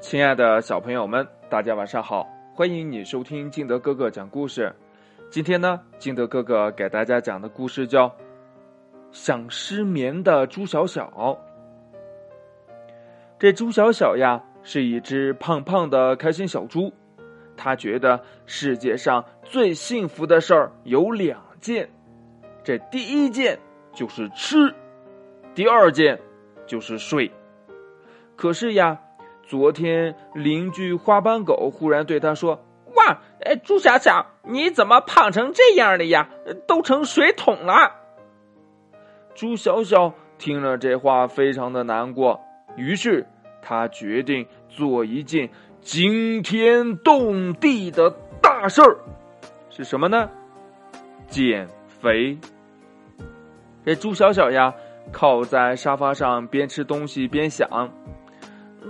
亲爱的小朋友们，大家晚上好！欢迎你收听金德哥哥讲故事。今天呢，金德哥哥给大家讲的故事叫《想失眠的猪小小》。这猪小小呀，是一只胖胖的开心小猪。他觉得世界上最幸福的事儿有两件，这第一件就是吃，第二件就是睡。可是呀。昨天，邻居花斑狗忽然对他说：“哇，哎，猪小小，你怎么胖成这样了呀？都成水桶了。”猪小小听了这话，非常的难过。于是他决定做一件惊天动地的大事儿，是什么呢？减肥。这猪小小呀，靠在沙发上，边吃东西边想。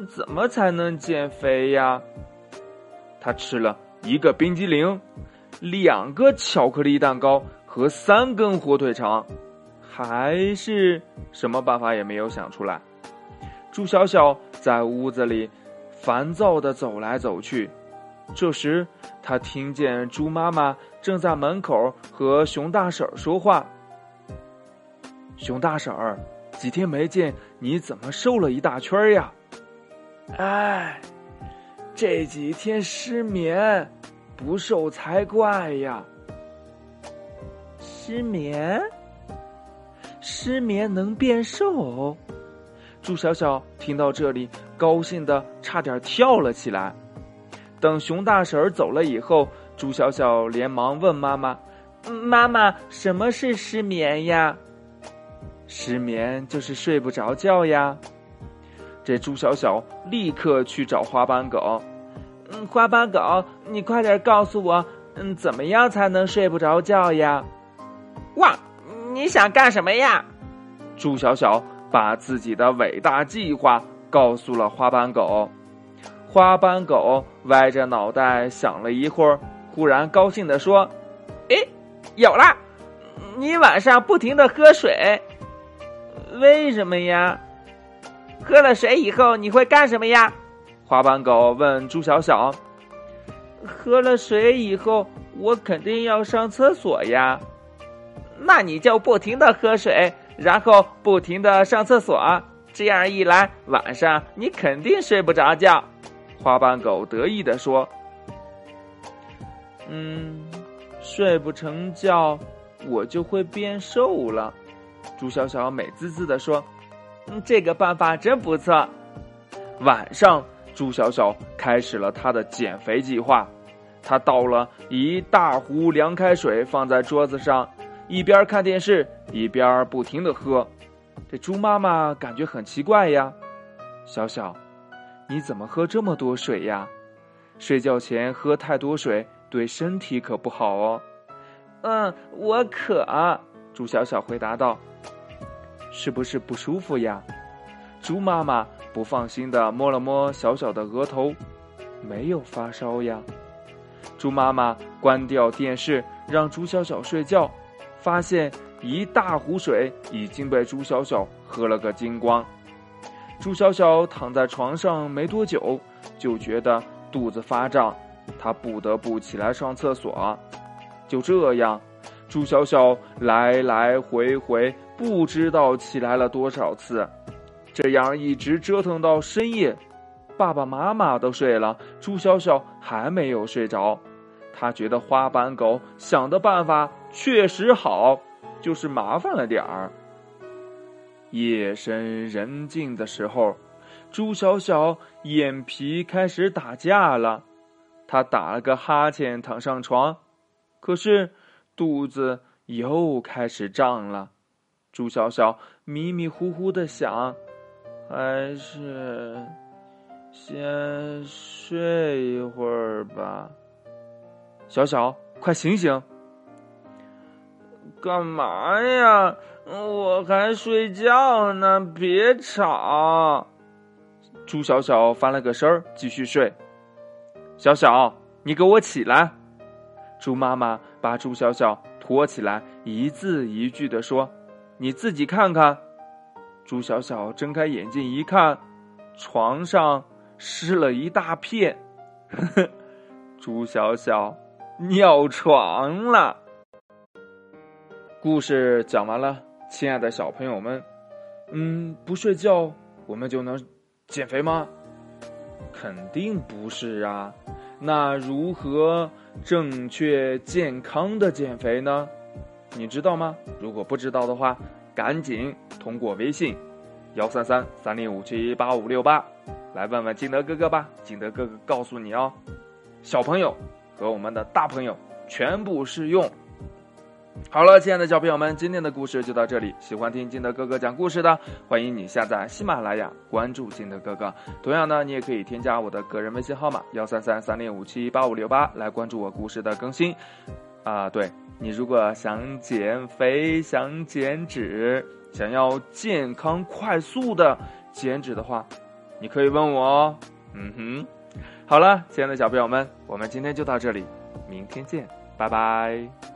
怎么才能减肥呀？他吃了一个冰激凌，两个巧克力蛋糕和三根火腿肠，还是什么办法也没有想出来。猪小小在屋子里烦躁的走来走去。这时，他听见猪妈妈正在门口和熊大婶说话：“熊大婶儿，几天没见，你怎么瘦了一大圈呀？”哎，这几天失眠，不瘦才怪呀！失眠，失眠能变瘦？猪小小听到这里，高兴的差点跳了起来。等熊大婶儿走了以后，猪小小连忙问妈妈：“妈妈，什么是失眠呀？”“失眠就是睡不着觉呀。”这朱小小立刻去找花斑狗，嗯，花斑狗，你快点告诉我，嗯，怎么样才能睡不着觉呀？哇，你想干什么呀？朱小小把自己的伟大计划告诉了花斑狗，花斑狗歪着脑袋想了一会儿，忽然高兴的说：“哎，有了！你晚上不停的喝水，为什么呀？”喝了水以后你会干什么呀？花斑狗问猪小小。喝了水以后，我肯定要上厕所呀。那你就不停的喝水，然后不停的上厕所，这样一来，晚上你肯定睡不着觉。花斑狗得意的说：“嗯，睡不成觉，我就会变瘦了。”朱小小美滋滋的说。这个办法真不错。晚上，猪小小开始了他的减肥计划。他倒了一大壶凉开水放在桌子上，一边看电视一边不停的喝。这猪妈妈感觉很奇怪呀，小小，你怎么喝这么多水呀？睡觉前喝太多水对身体可不好哦。嗯，我渴。猪小小回答道。是不是不舒服呀？猪妈妈不放心的摸了摸小小的额头，没有发烧呀。猪妈妈关掉电视，让猪小小睡觉，发现一大壶水已经被猪小小喝了个精光。猪小小躺在床上没多久，就觉得肚子发胀，他不得不起来上厕所。就这样，朱小小来来回回。不知道起来了多少次，这样一直折腾到深夜，爸爸妈妈都睡了，朱小小还没有睡着。他觉得花斑狗想的办法确实好，就是麻烦了点儿。夜深人静的时候，朱小小眼皮开始打架了，他打了个哈欠，躺上床，可是肚子又开始胀了。猪小小迷迷糊糊的想，还是先睡一会儿吧。小小，快醒醒！干嘛呀？我还睡觉呢，别吵！猪小小翻了个身儿，继续睡。小小，你给我起来！猪妈妈把朱小小拖起来，一字一句的说。你自己看看，朱小小睁开眼睛一看，床上湿了一大片。呵呵，朱小小尿床了。故事讲完了，亲爱的小朋友们，嗯，不睡觉我们就能减肥吗？肯定不是啊。那如何正确健康的减肥呢？你知道吗？如果不知道的话，赶紧通过微信幺三三三零五七八五六八来问问金德哥哥吧。金德哥哥告诉你哦，小朋友和我们的大朋友全部适用。好了，亲爱的小朋友们，今天的故事就到这里。喜欢听金德哥哥讲故事的，欢迎你下载喜马拉雅，关注金德哥哥。同样呢，你也可以添加我的个人微信号码幺三三三零五七八五六八来关注我故事的更新。啊，对你如果想减肥、想减脂、想要健康快速的减脂的话，你可以问我哦。嗯哼，好了，亲爱的小朋友们，我们今天就到这里，明天见，拜拜。